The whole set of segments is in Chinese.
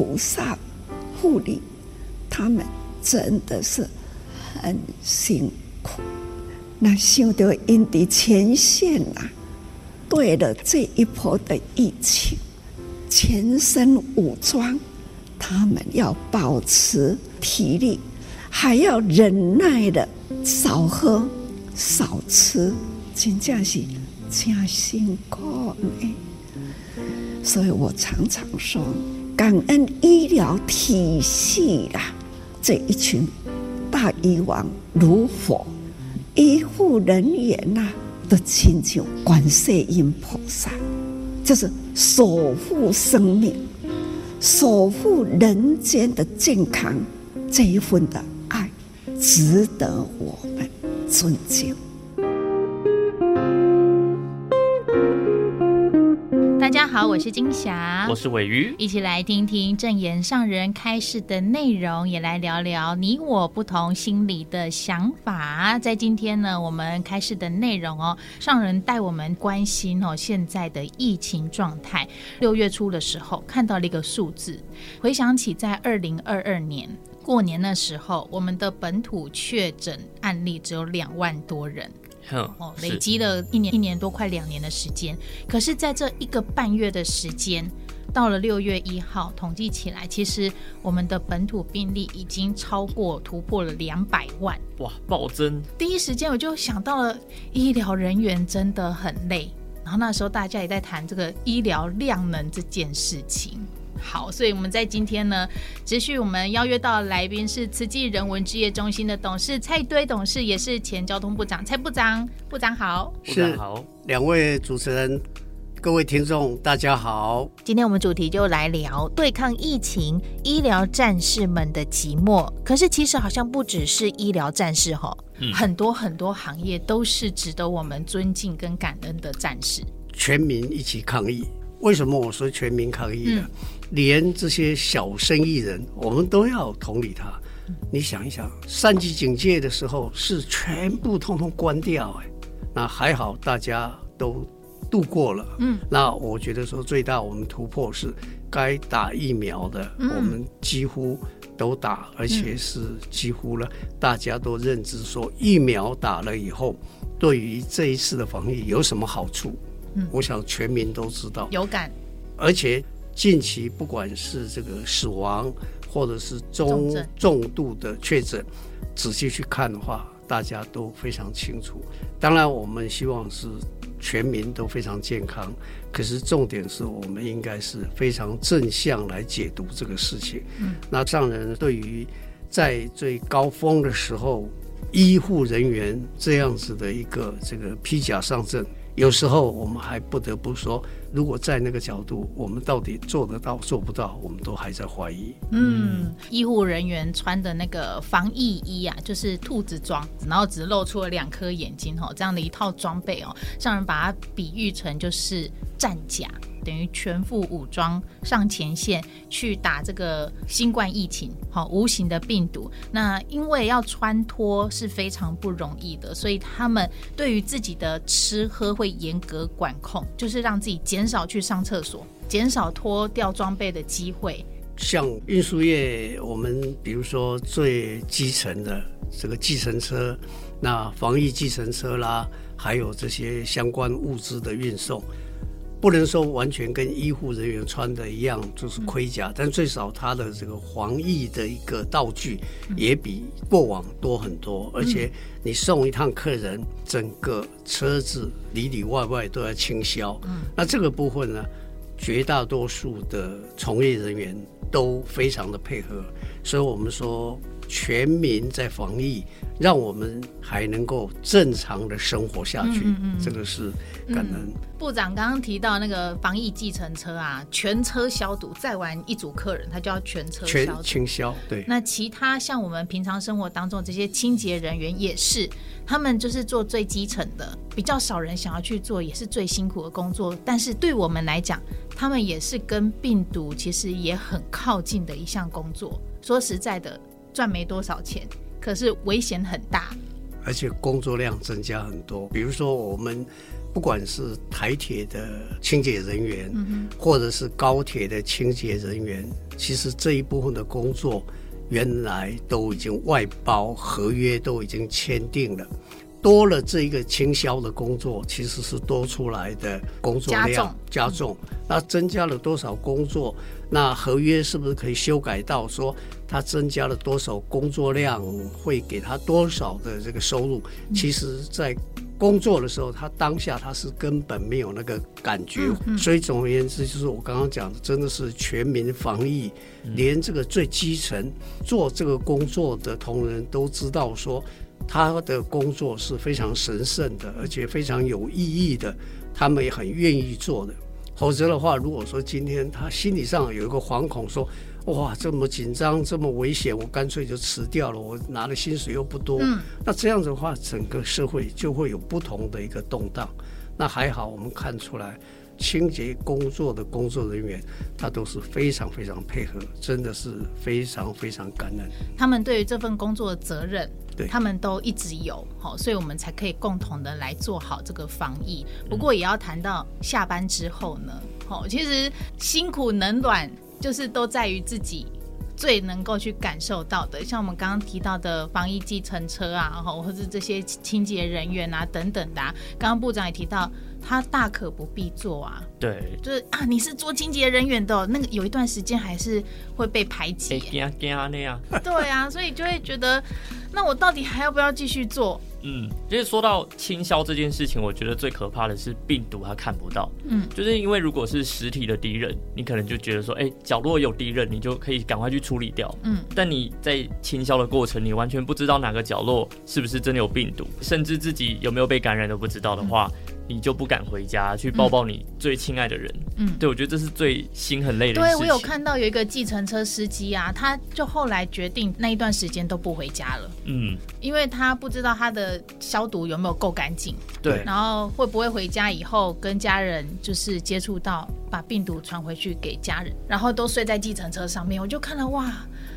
菩萨护理，他们真的是很辛苦。那想到因的前线呐、啊，对了这一波的疫情，全身武装，他们要保持体力，还要忍耐的少喝少吃，真正是真辛苦呢。所以我常常说，感恩医疗体系啦，这一群大医王如火，医护人员呐、啊，都亲像观世音菩萨，就是守护生命、守护人间的健康这一份的爱，值得我们尊敬。好，我是金霞，我是伟瑜，一起来听听正言上人开示的内容，也来聊聊你我不同心理的想法。在今天呢，我们开示的内容哦，上人带我们关心哦现在的疫情状态。六月初的时候看到了一个数字，回想起在二零二二年过年的时候，我们的本土确诊案例只有两万多人。哦，累积了一年一年多，快两年的时间。可是，在这一个半月的时间，到了六月一号，统计起来，其实我们的本土病例已经超过突破了两百万。哇，暴增！第一时间我就想到了，医疗人员真的很累。然后那时候大家也在谈这个医疗量能这件事情。好，所以我们在今天呢，持续我们邀约到的来宾是慈济人文志业中心的董事蔡堆董事，也是前交通部长蔡部长。部长好，部长好，两位主持人，各位听众大家好。今天我们主题就来聊对抗疫情医疗战士们的寂寞。可是其实好像不只是医疗战士哈，嗯、很多很多行业都是值得我们尊敬跟感恩的战士。全民一起抗疫，为什么我说全民抗疫呢？嗯连这些小生意人，我们都要同理他。你想一想，三级警戒的时候是全部通通关掉，哎，那还好，大家都度过了。嗯，那我觉得说最大我们突破是该打疫苗的，我们几乎都打，而且是几乎了，大家都认知说疫苗打了以后，对于这一次的防疫有什么好处？嗯，我想全民都知道，有感，而且。近期不管是这个死亡，或者是中重度的确诊，仔细去看的话，大家都非常清楚。当然，我们希望是全民都非常健康，可是重点是我们应该是非常正向来解读这个事情。嗯，那上人对于在最高峰的时候，医护人员这样子的一个这个披甲上阵。有时候我们还不得不说，如果在那个角度，我们到底做得到做不到，我们都还在怀疑。嗯，医护人员穿的那个防疫衣啊，就是兔子装，然后只露出了两颗眼睛哦，这样的一套装备哦，让人把它比喻成就是战甲。等于全副武装上前线去打这个新冠疫情，好无形的病毒。那因为要穿脱是非常不容易的，所以他们对于自己的吃喝会严格管控，就是让自己减少去上厕所，减少脱掉装备的机会。像运输业，我们比如说最基层的这个计程车，那防疫计程车啦，还有这些相关物资的运送。不能说完全跟医护人员穿的一样，就是盔甲，嗯、但最少他的这个防疫的一个道具也比过往多很多。嗯、而且你送一趟客人，整个车子里里外外都要清消。嗯，那这个部分呢，绝大多数的从业人员都非常的配合，所以我们说全民在防疫，让我们还能够正常的生活下去，嗯嗯嗯，这个是感恩。嗯部长刚刚提到那个防疫计程车啊，全车消毒，再完一组客人，他就要全车消毒清消。对，那其他像我们平常生活当中这些清洁人员也是，他们就是做最基层的，比较少人想要去做，也是最辛苦的工作。但是对我们来讲，他们也是跟病毒其实也很靠近的一项工作。说实在的，赚没多少钱，可是危险很大，而且工作量增加很多。比如说我们。不管是台铁的清洁人员，嗯，或者是高铁的清洁人员，其实这一部分的工作原来都已经外包合约都已经签订了，多了这一个倾销的工作，其实是多出来的工作量加重，加重，那增加了多少工作？那合约是不是可以修改到说，他增加了多少工作量，会给他多少的这个收入？其实，在工作的时候，他当下他是根本没有那个感觉，所以总而言之，就是我刚刚讲的，真的是全民防疫，连这个最基层做这个工作的同仁都知道说，他的工作是非常神圣的，而且非常有意义的，他们也很愿意做的。否则的话，如果说今天他心理上有一个惶恐，说。哇，这么紧张，这么危险，我干脆就辞掉了。我拿的薪水又不多，嗯，那这样子的话，整个社会就会有不同的一个动荡。那还好，我们看出来，清洁工作的工作人员，他都是非常非常配合，真的是非常非常感恩。他们对于这份工作的责任，对，他们都一直有，好，所以我们才可以共同的来做好这个防疫。不过也要谈到下班之后呢，好，其实辛苦冷暖。就是都在于自己最能够去感受到的，像我们刚刚提到的防疫计程车啊，或者这些清洁人员啊等等的啊。刚刚部长也提到，他大可不必做啊。对，就是啊，你是做清洁人员的，那个有一段时间还是会被排挤。对啊，所以就会觉得，那我到底还要不要继续做？嗯，其实说到清销这件事情，我觉得最可怕的是病毒，它看不到。嗯，就是因为如果是实体的敌人，你可能就觉得说，哎、欸，角落有敌人，你就可以赶快去处理掉。嗯，但你在清销的过程，你完全不知道哪个角落是不是真的有病毒，甚至自己有没有被感染都不知道的话。嗯你就不敢回家去抱抱你最亲爱的人，嗯，对，我觉得这是最心很累的事情。对，我有看到有一个计程车司机啊，他就后来决定那一段时间都不回家了，嗯，因为他不知道他的消毒有没有够干净，对，然后会不会回家以后跟家人就是接触到，把病毒传回去给家人，然后都睡在计程车上面，我就看了哇。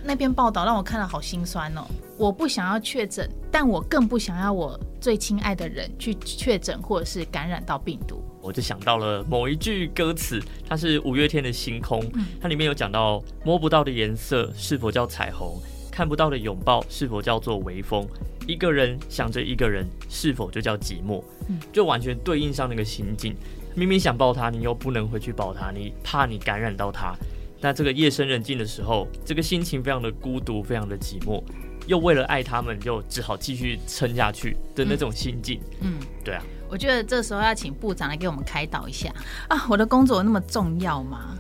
那篇报道让我看了好心酸哦！我不想要确诊，但我更不想要我最亲爱的人去确诊或者是感染到病毒。我就想到了某一句歌词，它是五月天的《星空》，它里面有讲到摸不到的颜色是否叫彩虹，看不到的拥抱是否叫做微风，一个人想着一个人是否就叫寂寞？就完全对应上那个心境。明明想抱他，你又不能回去抱他，你怕你感染到他。那这个夜深人静的时候，这个心情非常的孤独，非常的寂寞，又为了爱他们，就只好继续撑下去的那种心境。嗯，对啊。我觉得这时候要请部长来给我们开导一下啊！我的工作有那么重要吗？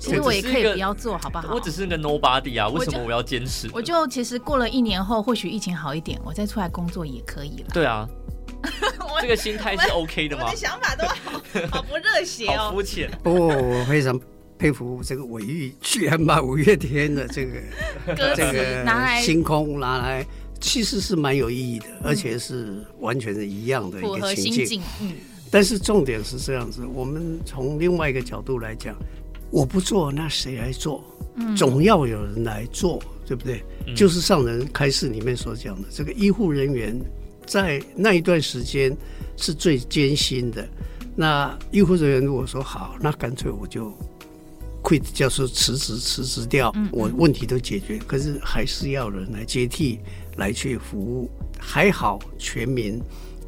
其实我也可以不要做好不好？我只是个 nobody 啊，为什么我要坚持？我就其实过了一年后，或许疫情好一点，我再出来工作也可以了。对啊，这个心态是 OK 的吗？我的想法都好好不热血哦，好肤浅。不过我非常。佩服这个韦玉，居然把五月天的这个这个拿来星空拿来，其实是蛮有意义的，而且是完全是一样的一个情境。嗯，但是重点是这样子，我们从另外一个角度来讲，我不做，那谁来做？嗯，总要有人来做，对不对？嗯，就是上人开示里面所讲的，这个医护人员在那一段时间是最艰辛的。那医护人员如果说好，那干脆我就。会叫是辞职辞职掉，我问题都解决，可是还是要人来接替来去服务。还好全民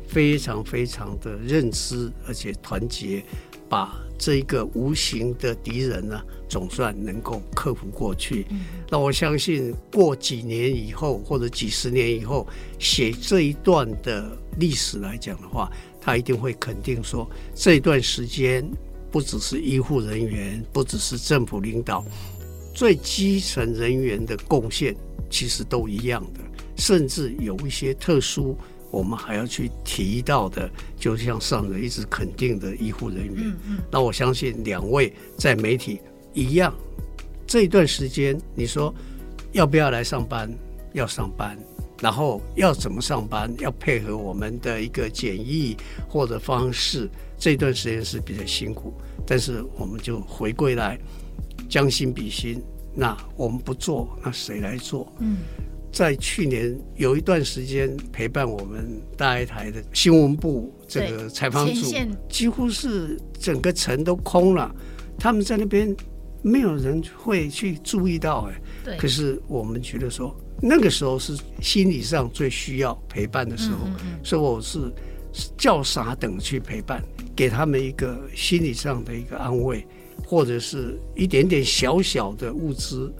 非常非常的认知，而且团结，把这一个无形的敌人呢，总算能够克服过去。那我相信过几年以后，或者几十年以后，写这一段的历史来讲的话，他一定会肯定说这一段时间。不只是医护人员，不只是政府领导，最基层人员的贡献其实都一样的，甚至有一些特殊，我们还要去提到的，就像上人一直肯定的医护人员。嗯嗯。那我相信两位在媒体一样，这一段时间你说要不要来上班？要上班。然后要怎么上班？要配合我们的一个检疫或者方式，这段时间是比较辛苦。但是我们就回归来，将心比心。那我们不做，那谁来做？嗯，在去年有一段时间陪伴我们大爱台的新闻部这个采访组，几乎是整个城都空了，他们在那边没有人会去注意到哎。对。可是我们觉得说，那个时候是心理上最需要陪伴的时候，嗯嗯嗯，所以我是叫傻等去陪伴，给他们一个心理上的一个安慰，或者是一点点小小的物资。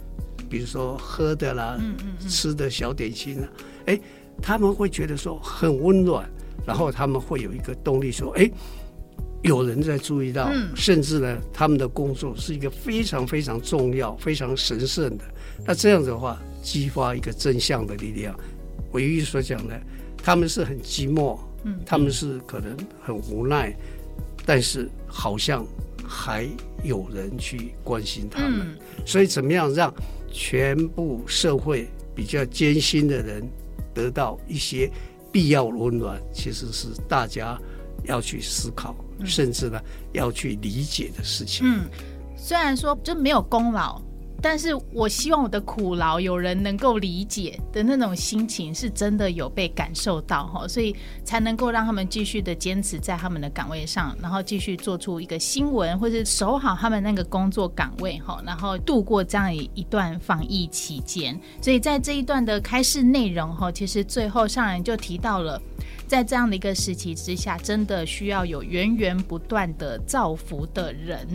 比如说喝的啦，嗯嗯嗯、吃的小点心啊，哎，他们会觉得说很温暖，然后他们会有一个动力说，哎，有人在注意到，嗯、甚至呢，他们的工作是一个非常非常重要、非常神圣的。那这样子的话，激发一个正向的力量。我一所讲的，他们是很寂寞，嗯，他们是可能很无奈，但是好像还有人去关心他们，嗯、所以怎么样让？全部社会比较艰辛的人得到一些必要温暖，其实是大家要去思考，甚至呢要去理解的事情。嗯，虽然说就没有功劳。但是我希望我的苦劳有人能够理解的那种心情，是真的有被感受到哈，所以才能够让他们继续的坚持在他们的岗位上，然后继续做出一个新闻，或是守好他们那个工作岗位哈，然后度过这样一一段防疫期间。所以在这一段的开示内容哈，其实最后上人就提到了，在这样的一个时期之下，真的需要有源源不断的造福的人。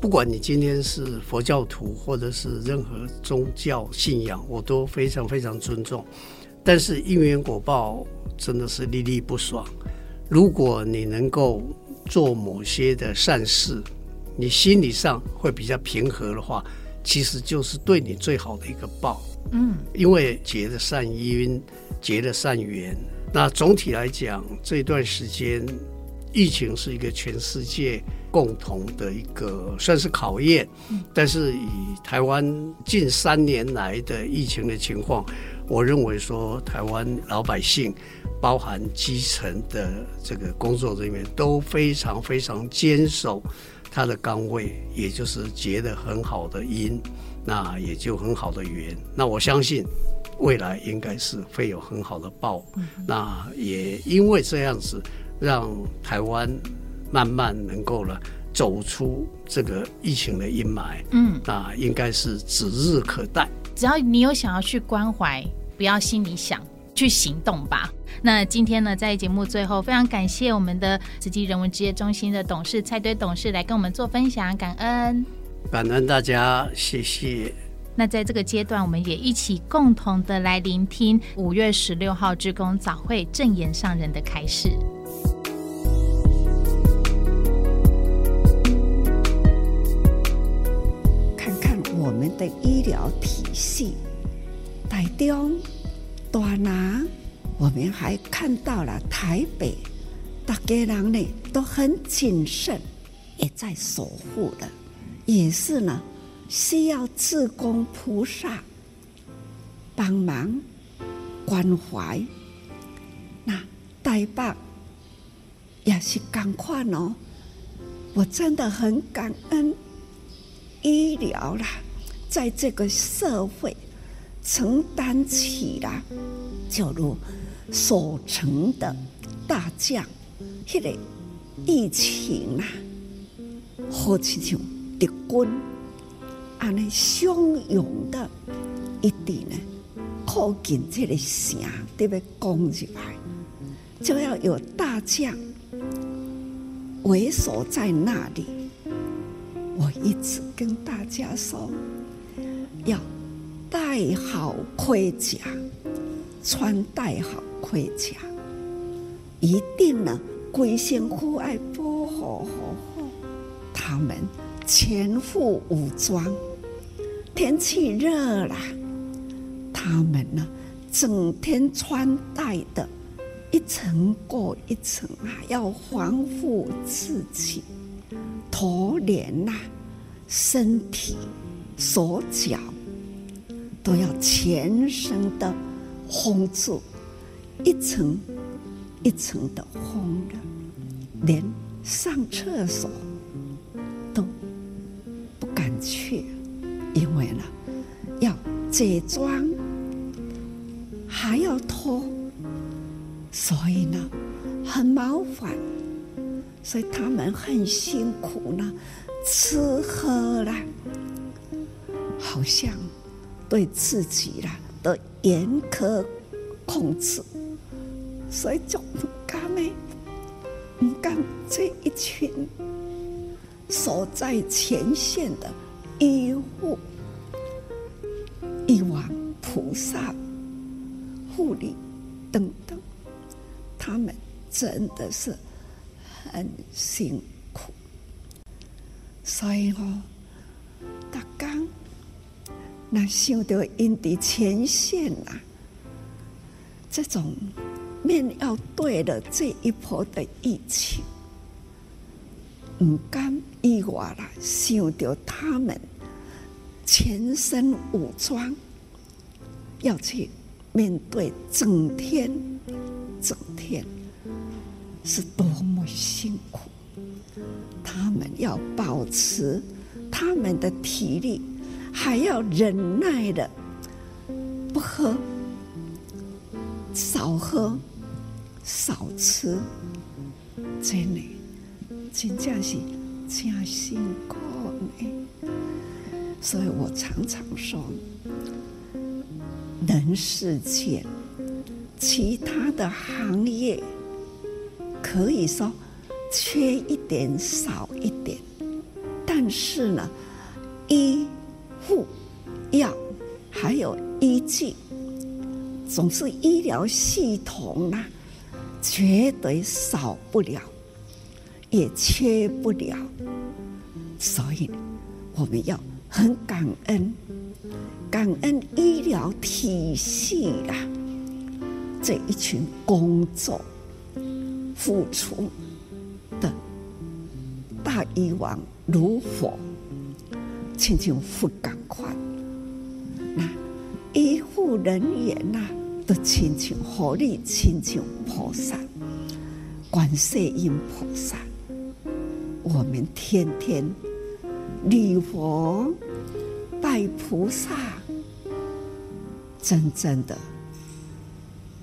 不管你今天是佛教徒，或者是任何宗教信仰，我都非常非常尊重。但是因缘果报真的是历历不爽。如果你能够做某些的善事，你心理上会比较平和的话，其实就是对你最好的一个报。嗯，因为结了善因，结了善缘。那总体来讲，这段时间疫情是一个全世界。共同的一个算是考验，但是以台湾近三年来的疫情的情况，我认为说台湾老百姓，包含基层的这个工作人员都非常非常坚守他的岗位，也就是结得很好的因，那也就很好的缘。那我相信未来应该是会有很好的报。那也因为这样子，让台湾。慢慢能够了走出这个疫情的阴霾，嗯，那应该是指日可待。只要你有想要去关怀，不要心里想，去行动吧。那今天呢，在节目最后，非常感谢我们的慈济人文职业中心的董事蔡堆董事来跟我们做分享，感恩，感恩大家，谢谢。那在这个阶段，我们也一起共同的来聆听五月十六号志工早会正言上人的开示。医疗体系，台中、大拿，我们还看到了台北，大家人呢都很谨慎，也在守护的，也是呢需要志工菩萨帮忙关怀。那台北也是赶快哦，我真的很感恩医疗啦。在这个社会承担起了，就如守城的大将，那个疫情啊，好像敌军，安尼汹涌的一定呢，靠近这个城，对不对？攻入来，就要有大将为首在那里。我一直跟大家说。要戴好盔甲，穿戴好盔甲，一定呢，规身户外保护好他们全副武装。天气热了，他们呢，整天穿戴的一层过一层啊，要防护自己，头脸呐，身体。手脚都要全身的封住，一层一层的封着，连上厕所都不敢去，因为呢，要解装还要脱，所以呢，很麻烦，所以他们很辛苦呢，吃喝啦，好像对自己啦的严苛控制，所以就不甘呢，不甘这一群守在前线的医护、一王菩萨。护理等等，他们真的是很辛苦，所以哦，那想到因的前线呐、啊，这种面要对的这一波的疫情，唔甘意外啦，想到他们全身武装要去。面对整天，整天是多么辛苦，他们要保持他们的体力，还要忍耐的不喝、少喝、少吃，真的，真正是真辛苦呢。所以我常常说。人世间，其他的行业可以说缺一点少一点，但是呢，一还有医具，总是医疗系统啊，绝对少不了，也缺不了，所以我们要很感恩。感恩医疗体系啊，这一群工作付出的大医王如火，亲像不赶快。那医护人员呐、啊，都亲像火力，亲像菩萨，观世音菩萨，我们天天礼佛拜菩萨。真正的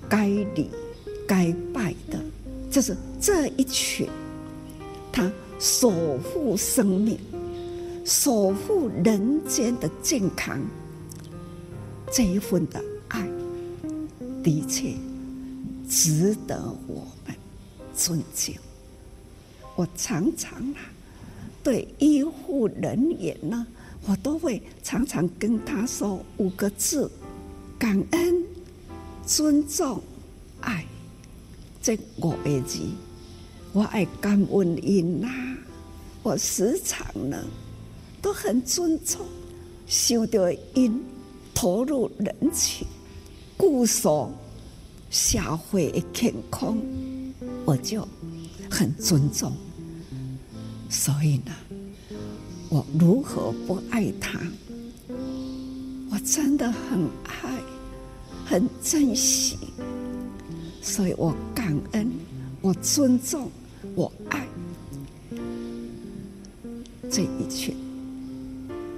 该礼该拜的，就是这一群，他守护生命、守护人间的健康，这一份的爱，的确值得我们尊敬。我常常啊，对医护人员呢，我都会常常跟他说五个字。感恩、尊重、爱，这五个字，我爱感恩因呐。我时常呢都很尊重，想到因投入人群，顾守社会的健康，我就很尊重。所以呢，我如何不爱他？我真的很爱，很珍惜，所以我感恩，我尊重，我爱这一切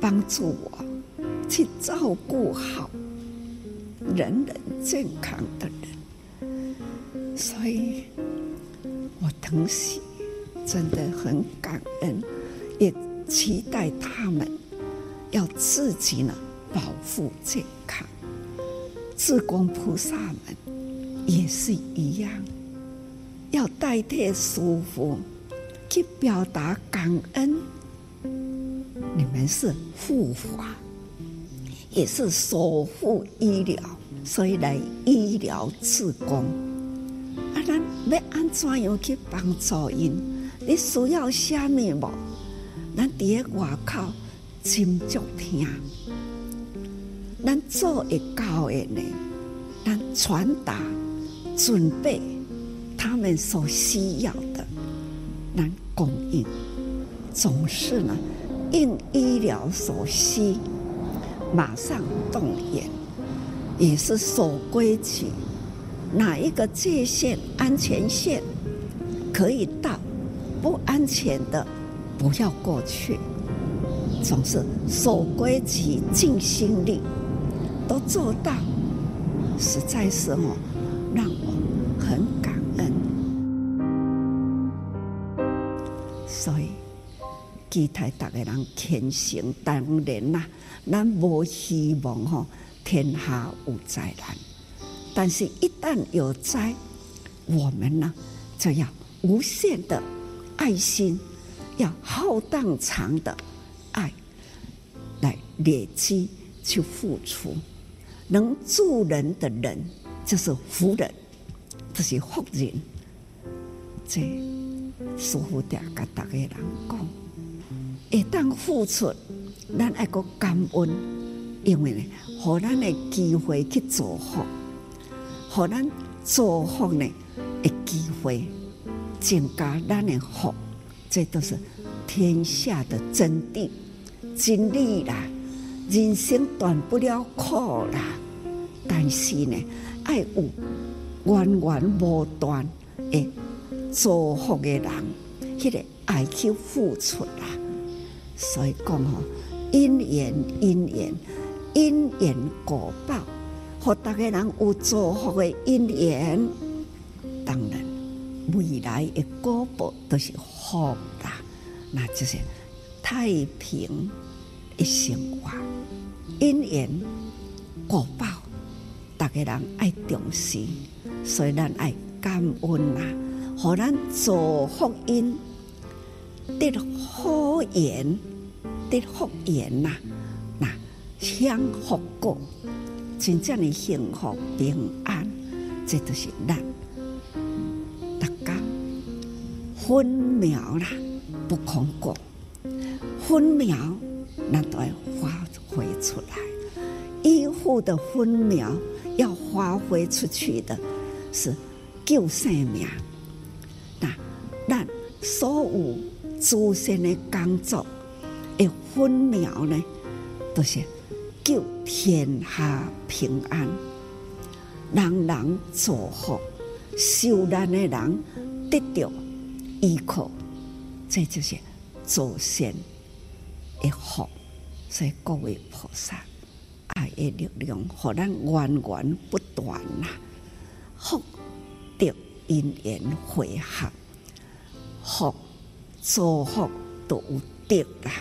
帮助我去照顾好人人健康的人，所以我疼惜，真的很感恩，也期待他们要自己呢。保护健康，志工菩萨们也是一样，要代替师父去表达感恩。你们是护法，也是守护医疗，所以来医疗志工。啊，咱要安怎样去帮助因？你需要什么无？咱伫个外口真足听。咱做会到的呢，咱传达、准备他们所需要的，咱供应，总是呢应医疗所需，马上动员，也是守规矩。哪一个界限、安全线可以到，不安全的不要过去，总是守规矩、尽心力。都做到，实在是哦，让我期待大家人虔诚。当然呐，咱无希望吼天下无灾难，但是一旦有灾，我们呢就要无限的爱心，要浩荡长的爱来累积去付出。能助人的人就是福人，这是福人。这师父在跟大家人讲，一旦付出，咱爱个感恩，因为呢，互咱的机会去造福，互咱造福呢的机会，增加咱的福，这都是天下的真谛真理啦。人生断不了苦啦，但是呢，爱有源源不断的造福的人，迄个爱去付出啦。所以讲吼，因缘因缘因缘果报，和大家人有造福的因缘，当然未来的果报都是福啦，那就是太平。一生活，因缘果报，大家人爱重视，所以咱爱感恩呐，互咱造福因，得好缘，得福缘呐，那享福果，真正的幸福平安，这都是咱大家分秒啦，不空过，分秒。那都要发挥出来，医护的分秒要发挥出去的是救生命。那那所有祖先的工作的分秒呢，都是救天下平安，人人造福，受难的人得到依靠，这就是祖先的福。所以各位菩萨，爱的力量，让咱源源不断呐，福德因缘会合，福祝福都有德啦。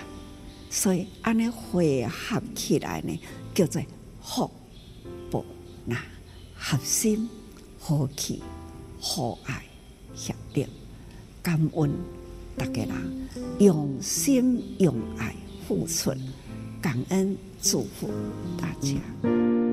所以安尼汇合起来呢，叫做福报那合心、和气、和爱、协力、感恩，大家人用心用爱付出。感恩祝福大家。